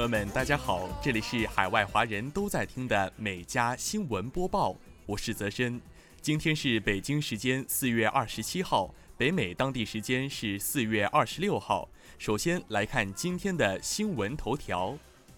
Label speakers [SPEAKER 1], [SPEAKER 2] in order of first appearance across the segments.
[SPEAKER 1] 朋友们，大家好，这里是海外华人都在听的美家新闻播报，我是泽深。今天是北京时间四月二十七号，北美当地时间是四月二十六号。首先来看今天的新闻头条。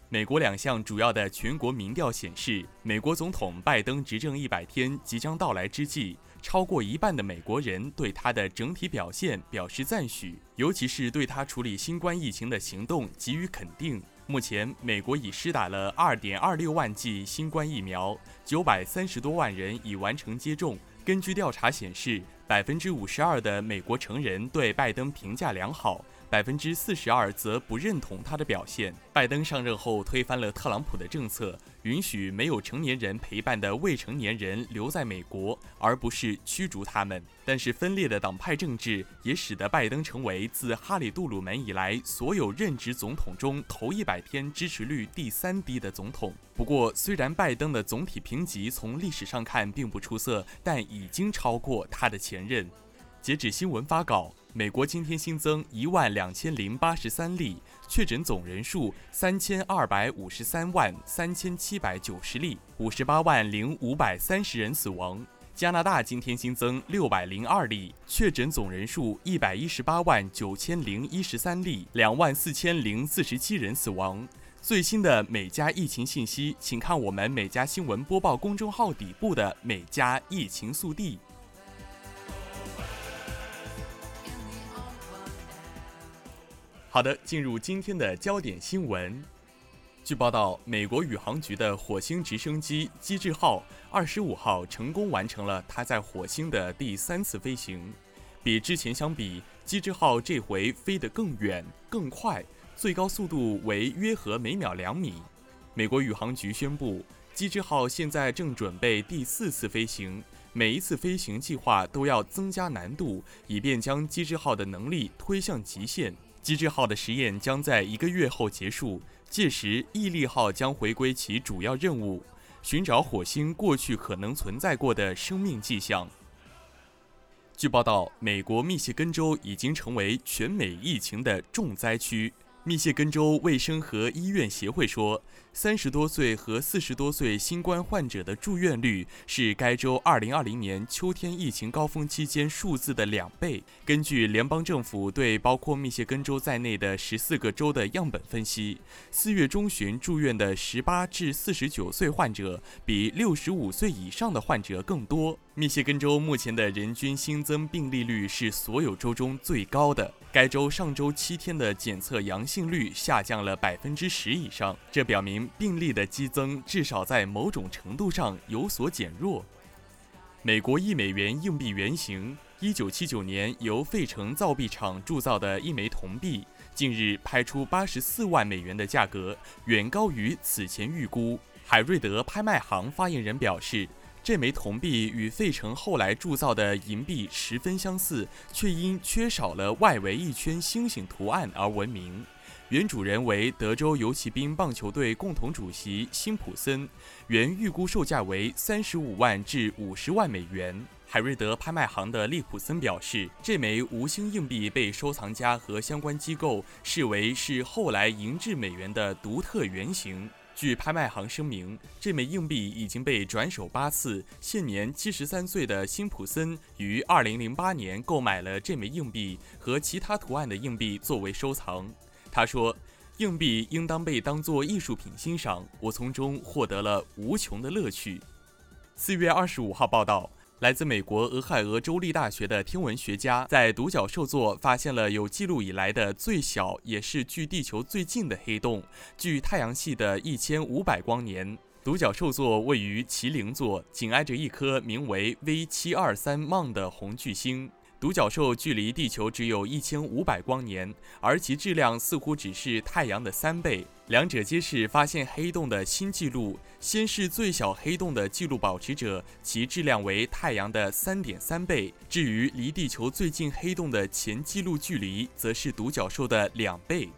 [SPEAKER 1] 美国两项主要的全国民调显示，美国总统拜登执政一百天即将到来之际，超过一半的美国人对他的整体表现表示赞许，尤其是对他处理新冠疫情的行动给予肯定。目前，美国已施打了2.26万剂新冠疫苗，930多万人已完成接种。根据调查显示，百分之五十二的美国成人对拜登评价良好。百分之四十二则不认同他的表现。拜登上任后推翻了特朗普的政策，允许没有成年人陪伴的未成年人留在美国，而不是驱逐他们。但是分裂的党派政治也使得拜登成为自哈里·杜鲁门以来所有任职总统中头一百天支持率第三低的总统。不过，虽然拜登的总体评级从历史上看并不出色，但已经超过他的前任。截止新闻发稿。美国今天新增一万两千零八十三例确诊，总人数三千二百五十三万三千七百九十例，五十八万零五百三十人死亡。加拿大今天新增六百零二例确诊，总人数一百一十八万九千零一十三例，两万四千零四十七人死亡。最新的美加疫情信息，请看我们美加新闻播报公众号底部的美加疫情速递。好的，进入今天的焦点新闻。据报道，美国宇航局的火星直升机“机智号”二十五号成功完成了它在火星的第三次飞行。比之前相比，“机智号”这回飞得更远、更快，最高速度为约合每秒两米。美国宇航局宣布，“机智号”现在正准备第四次飞行，每一次飞行计划都要增加难度，以便将“机智号”的能力推向极限。机智号的实验将在一个月后结束，届时毅力号将回归其主要任务，寻找火星过去可能存在过的生命迹象。据报道，美国密歇根州已经成为全美疫情的重灾区。密歇根州卫生和医院协会说，三十多岁和四十多岁新冠患者的住院率是该州二零二零年秋天疫情高峰期间数字的两倍。根据联邦政府对包括密歇根州在内的十四个州的样本分析，四月中旬住院的十八至四十九岁患者比六十五岁以上的患者更多。密歇根州目前的人均新增病例率是所有州中最高的。该州上周七天的检测阳性率下降了百分之十以上，这表明病例的激增至少在某种程度上有所减弱。美国一美元硬币原型，一九七九年由费城造币厂铸造的一枚铜币，近日拍出八十四万美元的价格，远高于此前预估。海瑞德拍卖行发言人表示。这枚铜币与费城后来铸造的银币十分相似，却因缺少了外围一圈星星图案而闻名。原主人为德州游骑兵棒球队共同主席辛普森，原预估售价为三十五万至五十万美元。海瑞德拍卖行的利普森表示，这枚无星硬币被收藏家和相关机构视为是后来银质美元的独特原型。据拍卖行声明，这枚硬币已经被转手八次。现年七十三岁的辛普森于二零零八年购买了这枚硬币和其他图案的硬币作为收藏。他说：“硬币应当被当作艺术品欣赏，我从中获得了无穷的乐趣。”四月二十五号报道。来自美国俄亥俄州立大学的天文学家在独角兽座发现了有记录以来的最小，也是距地球最近的黑洞，距太阳系的一千五百光年。独角兽座位于麒麟座，紧挨着一颗名为 V 七二三 Mon 的红巨星。独角兽距离地球只有一千五百光年，而其质量似乎只是太阳的三倍。两者皆是发现黑洞的新纪录。先是最小黑洞的记录保持者，其质量为太阳的三点三倍。至于离地球最近黑洞的前记录距离，则是独角兽的两倍。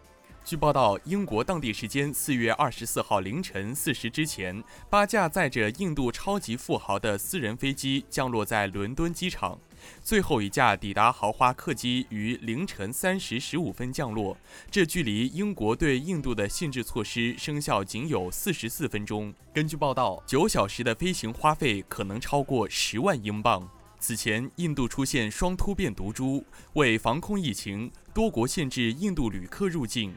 [SPEAKER 1] 据报道，英国当地时间四月二十四号凌晨四时之前，八架载着印度超级富豪的私人飞机降落在伦敦机场。最后一架抵达豪华客机于凌晨三时十五分降落，这距离英国对印度的限制措施生效仅有四十四分钟。根据报道，九小时的飞行花费可能超过十万英镑。此前，印度出现双突变毒株，为防控疫情，多国限制印度旅客入境。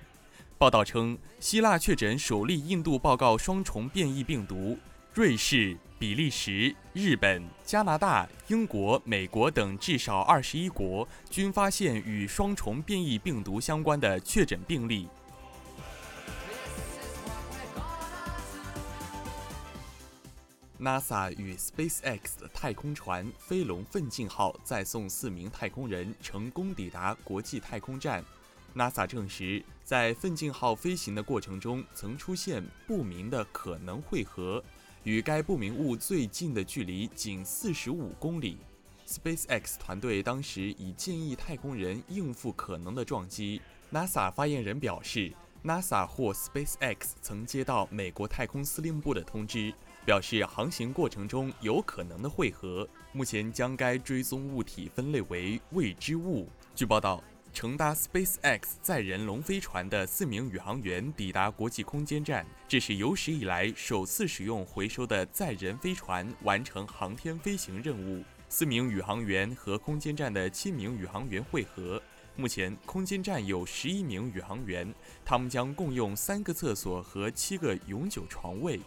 [SPEAKER 1] 报道称，希腊确诊首例印度报告双重变异病毒。瑞士、比利时、日本、加拿大、英国、美国等至少二十一国均发现与双重变异病毒相关的确诊病例。NASA 与 SpaceX 的太空船“飞龙奋进号”载送四名太空人成功抵达国际太空站。NASA 证实，在奋进号飞行的过程中曾出现不明的可能汇合。与该不明物最近的距离仅四十五公里。SpaceX 团队当时已建议太空人应付可能的撞击。NASA 发言人表示，NASA 或 SpaceX 曾接到美国太空司令部的通知，表示航行过程中有可能的汇合，目前将该追踪物体分类为未知物。据报道。乘搭 SpaceX 载人龙飞船的四名宇航员抵达国际空间站，这是有史以来首次使用回收的载人飞船完成航天飞行任务。四名宇航员和空间站的七名宇航员会合。目前，空间站有十一名宇航员，他们将共用三个厕所和七个永久床位。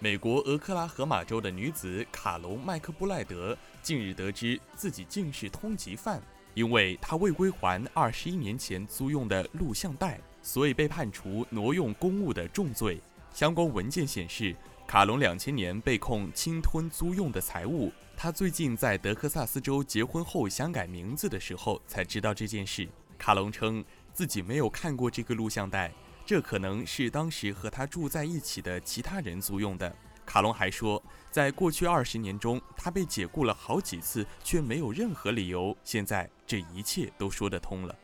[SPEAKER 1] 美国俄克拉荷马州的女子卡隆·麦克布莱德近日得知自己竟是通缉犯。因为他未归还二十一年前租用的录像带，所以被判处挪用公物的重罪。相关文件显示，卡隆两千年被控侵吞租用的财物。他最近在德克萨斯州结婚后想改名字的时候才知道这件事。卡隆称自己没有看过这个录像带，这可能是当时和他住在一起的其他人租用的。卡隆还说，在过去二十年中，他被解雇了好几次，却没有任何理由。现在这一切都说得通了。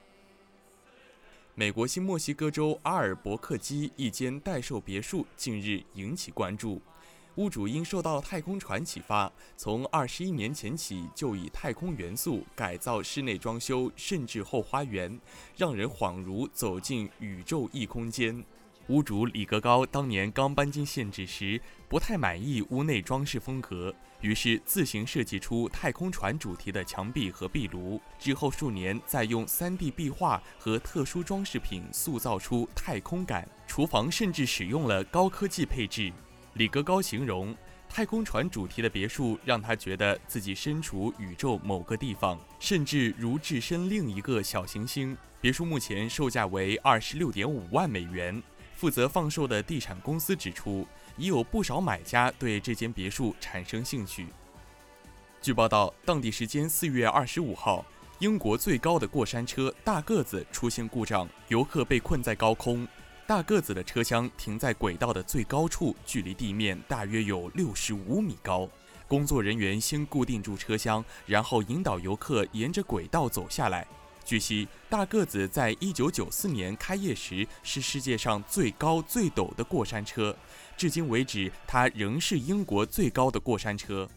[SPEAKER 1] 美国新墨西哥州阿尔伯克基一间待售别墅近日引起关注，屋主因受到太空船启发，从二十一年前起就以太空元素改造室内装修，甚至后花园，让人恍如走进宇宙异空间。屋主李格高当年刚搬进县址时，不太满意屋内装饰风格，于是自行设计出太空船主题的墙壁和壁炉。之后数年，再用 3D 壁画和特殊装饰品塑造出太空感。厨房甚至使用了高科技配置。李格高形容，太空船主题的别墅让他觉得自己身处宇宙某个地方，甚至如置身另一个小行星。别墅目前售价为二十六点五万美元。负责放售的地产公司指出，已有不少买家对这间别墅产生兴趣。据报道，当地时间四月二十五号，英国最高的过山车“大个子”出现故障，游客被困在高空。大个子的车厢停在轨道的最高处，距离地面大约有六十五米高。工作人员先固定住车厢，然后引导游客沿着轨道走下来。据悉，大个子在一九九四年开业时是世界上最高最陡的过山车，至今为止，它仍是英国最高的过山车。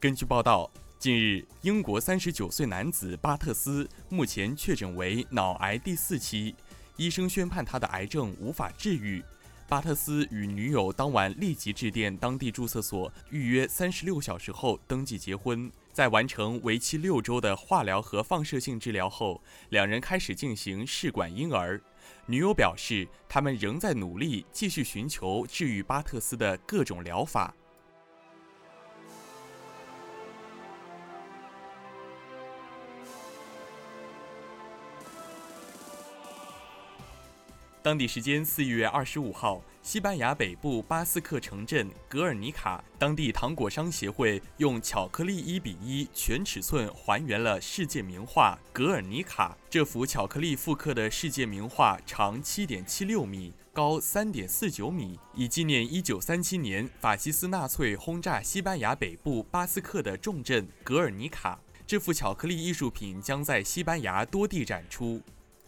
[SPEAKER 1] 根据报道，近日，英国三十九岁男子巴特斯目前确诊为脑癌第四期，医生宣判他的癌症无法治愈。巴特斯与女友当晚立即致电当地注册所预约，三十六小时后登记结婚。在完成为期六周的化疗和放射性治疗后，两人开始进行试管婴儿。女友表示，他们仍在努力继续寻求治愈巴特斯的各种疗法。当地时间四月二十五号，西班牙北部巴斯克城镇格尔尼卡当地糖果商协会用巧克力一比一全尺寸还原了世界名画《格尔尼卡》。这幅巧克力复刻的世界名画长七点七六米，高三点四九米，以纪念一九三七年法西斯纳粹轰炸西班牙北部巴斯克的重镇格尔尼卡。这幅巧克力艺术品将在西班牙多地展出。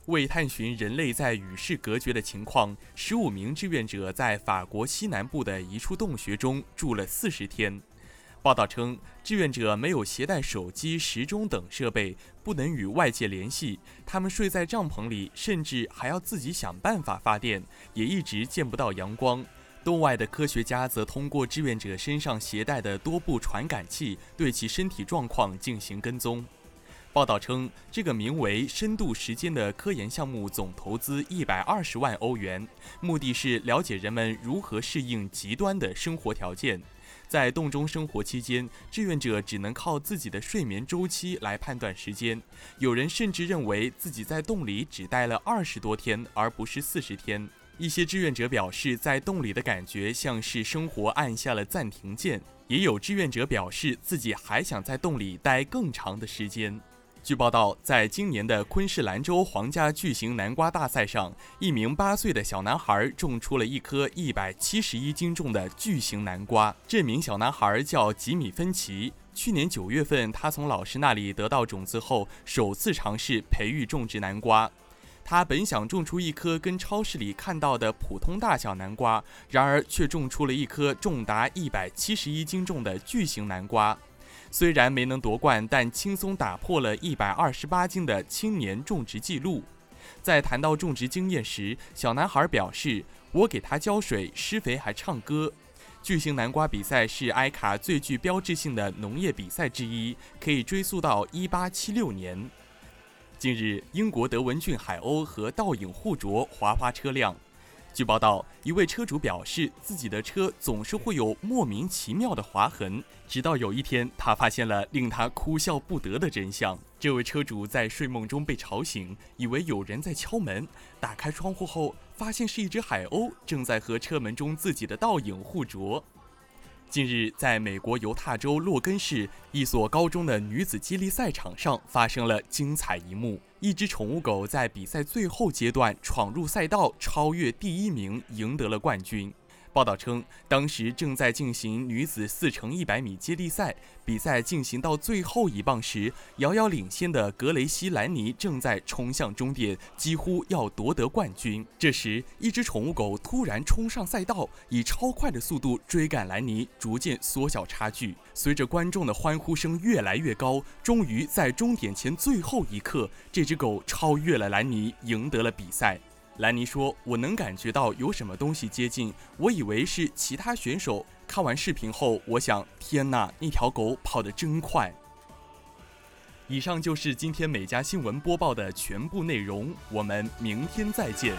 [SPEAKER 1] 为探寻人类在与世隔绝的情况，十五名志愿者在法国西南部的一处洞穴中住了四十天。报道称，志愿者没有携带手机、时钟等设备，不能与外界联系。他们睡在帐篷里，甚至还要自己想办法发电，也一直见不到阳光。洞外的科学家则通过志愿者身上携带的多部传感器，对其身体状况进行跟踪。报道称，这个名为“深度时间”的科研项目总投资一百二十万欧元，目的是了解人们如何适应极端的生活条件。在洞中生活期间，志愿者只能靠自己的睡眠周期来判断时间。有人甚至认为自己在洞里只待了二十多天，而不是四十天。一些志愿者表示，在洞里的感觉像是生活按下了暂停键。也有志愿者表示，自己还想在洞里待更长的时间。据报道，在今年的昆士兰州皇家巨型南瓜大赛上，一名八岁的小男孩种出了一颗一百七十一斤重的巨型南瓜。这名小男孩叫吉米·芬奇。去年九月份，他从老师那里得到种子后，首次尝试培育种植南瓜。他本想种出一颗跟超市里看到的普通大小南瓜，然而却种出了一颗重达一百七十一斤重的巨型南瓜。虽然没能夺冠，但轻松打破了一百二十八斤的青年种植记录。在谈到种植经验时，小男孩表示：“我给他浇水、施肥，还唱歌。”巨型南瓜比赛是埃卡最具标志性的农业比赛之一，可以追溯到一八七六年。近日，英国德文郡海鸥和倒影互啄，划花车辆。据报道，一位车主表示，自己的车总是会有莫名其妙的划痕，直到有一天，他发现了令他哭笑不得的真相。这位车主在睡梦中被吵醒，以为有人在敲门，打开窗户后，发现是一只海鸥正在和车门中自己的倒影互啄。近日，在美国犹他州洛根市一所高中的女子接力赛场上，发生了精彩一幕。一只宠物狗在比赛最后阶段闯入赛道，超越第一名，赢得了冠军。报道称，当时正在进行女子四乘一百米接力赛，比赛进行到最后一棒时，遥遥领先的格雷西·兰尼正在冲向终点，几乎要夺得冠军。这时，一只宠物狗突然冲上赛道，以超快的速度追赶兰尼，逐渐缩小差距。随着观众的欢呼声越来越高，终于在终点前最后一刻，这只狗超越了兰尼，赢得了比赛。兰尼说：“我能感觉到有什么东西接近，我以为是其他选手。看完视频后，我想，天哪，那条狗跑得真快。”以上就是今天每家新闻播报的全部内容，我们明天再见。